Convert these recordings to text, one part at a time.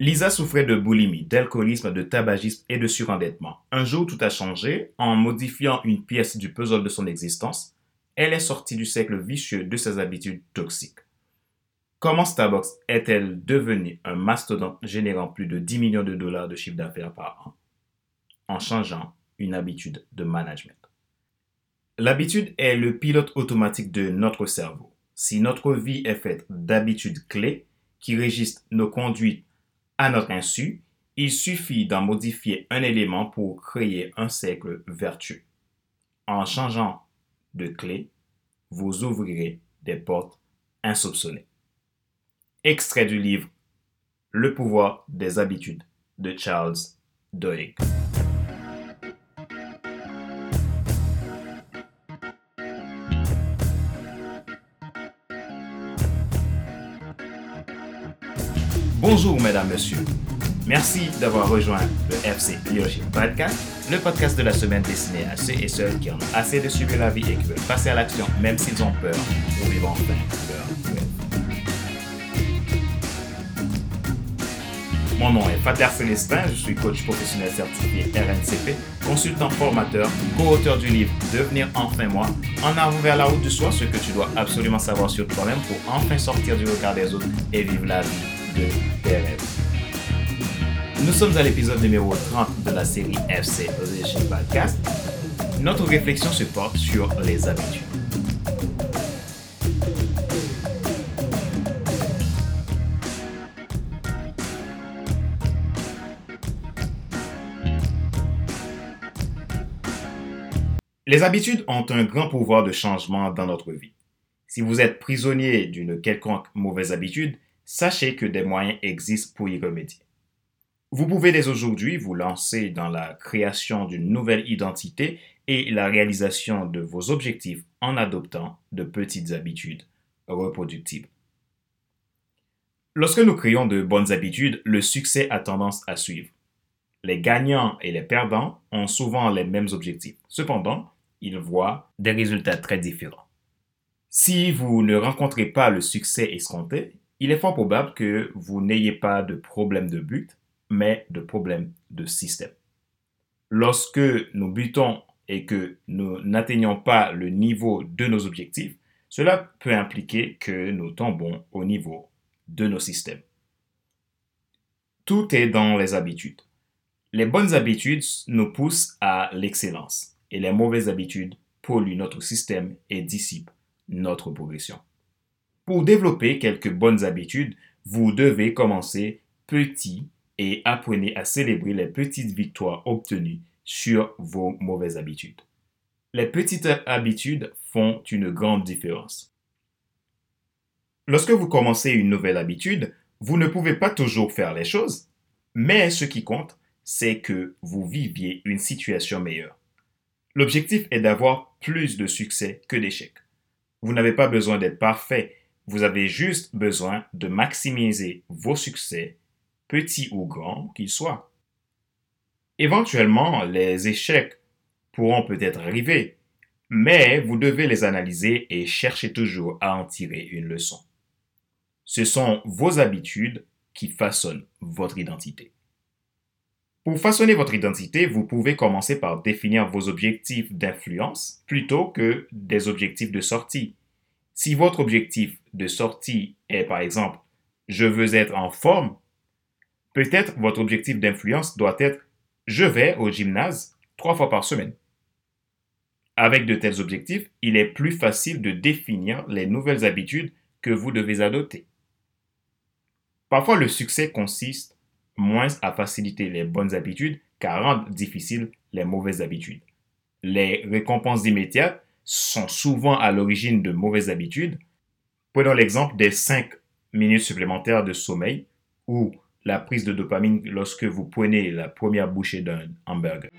Lisa souffrait de boulimie, d'alcoolisme, de tabagisme et de surendettement. Un jour, tout a changé. En modifiant une pièce du puzzle de son existence, elle est sortie du cercle vicieux de ses habitudes toxiques. Comment Starbucks est-elle devenue un mastodonte générant plus de 10 millions de dollars de chiffre d'affaires par an En changeant une habitude de management? L'habitude est le pilote automatique de notre cerveau. Si notre vie est faite d'habitudes clés qui régissent nos conduites à notre insu, il suffit d'en modifier un élément pour créer un cercle vertueux. En changeant de clé, vous ouvrirez des portes insoupçonnées. Extrait du livre Le pouvoir des habitudes de Charles Duhigg. Bonjour mesdames, messieurs. Merci d'avoir rejoint le FC Leadership Podcast, le podcast de la semaine destiné à ceux et celles qui ont assez de suivre la vie et qui veulent passer à l'action même s'ils ont peur pour vivre enfin leur rêve. Mon nom est Fater Célestin, je suis coach professionnel certifié RNCP, consultant formateur, co-auteur du livre Devenir enfin moi, en avant vers la route du soi, ce que tu dois absolument savoir sur toi-même pour enfin sortir du regard des autres et vivre la vie de. Nous sommes à l'épisode numéro 30 de la série FC Leadership Podcast. Notre réflexion se porte sur les habitudes. Les habitudes ont un grand pouvoir de changement dans notre vie. Si vous êtes prisonnier d'une quelconque mauvaise habitude, sachez que des moyens existent pour y remédier. Vous pouvez dès aujourd'hui vous lancer dans la création d'une nouvelle identité et la réalisation de vos objectifs en adoptant de petites habitudes reproductibles. Lorsque nous créons de bonnes habitudes, le succès a tendance à suivre. Les gagnants et les perdants ont souvent les mêmes objectifs. Cependant, ils voient des résultats très différents. Si vous ne rencontrez pas le succès escompté, il est fort probable que vous n'ayez pas de problème de but, mais de problème de système. Lorsque nous butons et que nous n'atteignons pas le niveau de nos objectifs, cela peut impliquer que nous tombons au niveau de nos systèmes. Tout est dans les habitudes. Les bonnes habitudes nous poussent à l'excellence et les mauvaises habitudes polluent notre système et dissipent notre progression. Pour développer quelques bonnes habitudes, vous devez commencer petit et apprenez à célébrer les petites victoires obtenues sur vos mauvaises habitudes. Les petites habitudes font une grande différence. Lorsque vous commencez une nouvelle habitude, vous ne pouvez pas toujours faire les choses, mais ce qui compte, c'est que vous viviez une situation meilleure. L'objectif est d'avoir plus de succès que d'échecs. Vous n'avez pas besoin d'être parfait, vous avez juste besoin de maximiser vos succès, petits ou grands qu'ils soient. Éventuellement, les échecs pourront peut-être arriver, mais vous devez les analyser et chercher toujours à en tirer une leçon. Ce sont vos habitudes qui façonnent votre identité. Pour façonner votre identité, vous pouvez commencer par définir vos objectifs d'influence plutôt que des objectifs de sortie. Si votre objectif de sortie est par exemple je veux être en forme, peut-être votre objectif d'influence doit être je vais au gymnase trois fois par semaine. Avec de tels objectifs, il est plus facile de définir les nouvelles habitudes que vous devez adopter. Parfois, le succès consiste moins à faciliter les bonnes habitudes qu'à rendre difficiles les mauvaises habitudes. Les récompenses immédiates sont souvent à l'origine de mauvaises habitudes. Prenons l'exemple des 5 minutes supplémentaires de sommeil ou la prise de dopamine lorsque vous prenez la première bouchée d'un hamburger.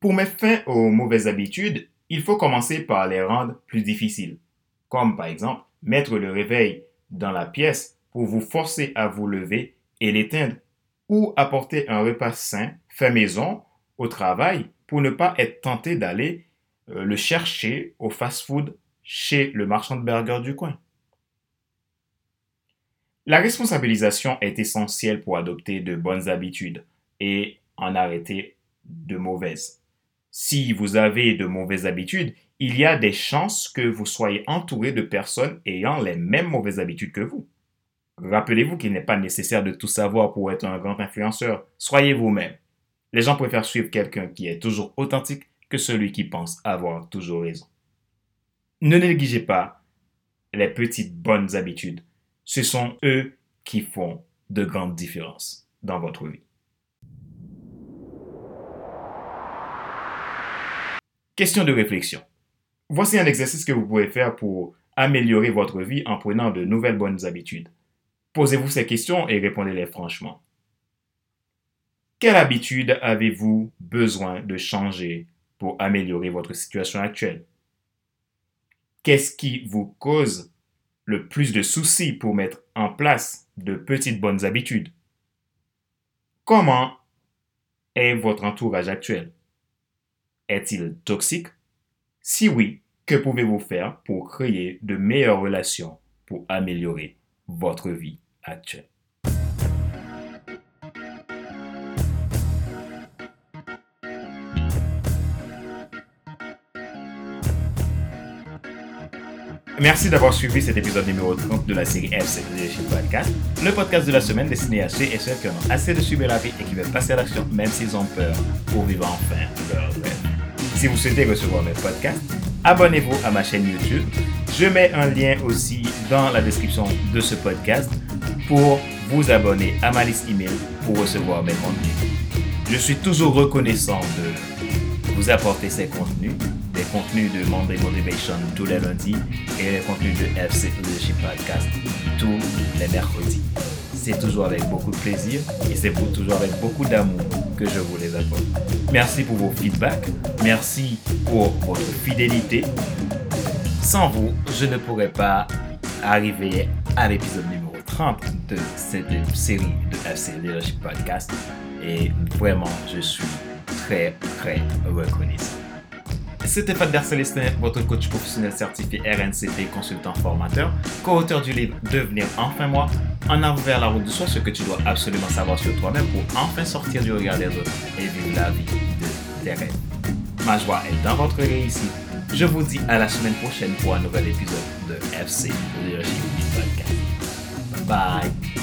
Pour mettre fin aux mauvaises habitudes, il faut commencer par les rendre plus difficiles, comme par exemple mettre le réveil dans la pièce pour vous forcer à vous lever et l'éteindre, ou apporter un repas sain fait maison au travail pour ne pas être tenté d'aller euh, le chercher au fast-food chez le marchand de burgers du coin. La responsabilisation est essentielle pour adopter de bonnes habitudes et en arrêter de mauvaises. Si vous avez de mauvaises habitudes, il y a des chances que vous soyez entouré de personnes ayant les mêmes mauvaises habitudes que vous. Rappelez-vous qu'il n'est pas nécessaire de tout savoir pour être un grand influenceur. Soyez vous-même. Les gens préfèrent suivre quelqu'un qui est toujours authentique que celui qui pense avoir toujours raison. Ne négligez pas les petites bonnes habitudes. Ce sont eux qui font de grandes différences dans votre vie. Question de réflexion. Voici un exercice que vous pouvez faire pour améliorer votre vie en prenant de nouvelles bonnes habitudes. Posez-vous ces questions et répondez-les franchement. Quelle habitude avez-vous besoin de changer pour améliorer votre situation actuelle? Qu'est-ce qui vous cause le plus de soucis pour mettre en place de petites bonnes habitudes? Comment est votre entourage actuel? Est-il toxique? Si oui, que pouvez-vous faire pour créer de meilleures relations pour améliorer votre vie actuelle? Merci d'avoir suivi cet épisode numéro 30 de la série FC Leadership Podcast, le podcast de la semaine destiné à ceux et celles qui en ont assez de subir la vie et qui veulent passer à l'action même s'ils ont peur pour vivre enfin leur rêve. Si vous souhaitez recevoir mes podcasts, abonnez-vous à ma chaîne YouTube. Je mets un lien aussi dans la description de ce podcast pour vous abonner à ma liste email pour recevoir mes contenus. Je suis toujours reconnaissant de vous apporter ces contenus les contenus de Monday Motivation tous les lundis et les contenus de FC Leadership Podcast tous les mercredis. C'est toujours avec beaucoup de plaisir et c'est toujours avec beaucoup d'amour que je vous les apporte. Merci pour vos feedbacks, merci pour votre fidélité. Sans vous, je ne pourrais pas arriver à l'épisode numéro 30 de cette série de FC Leadership Podcast et vraiment, je suis très, très reconnaissant. C'était Fadler Célestin, votre coach professionnel certifié RNCP, consultant formateur, co-auteur du livre Devenir enfin moi, en avant vers la route de soi, ce que tu dois absolument savoir sur toi-même pour enfin sortir du regard des autres et vivre la vie de tes rêves. Ma joie est dans votre réussite. Je vous dis à la semaine prochaine pour un nouvel épisode de FC Leadership Podcast. Bye.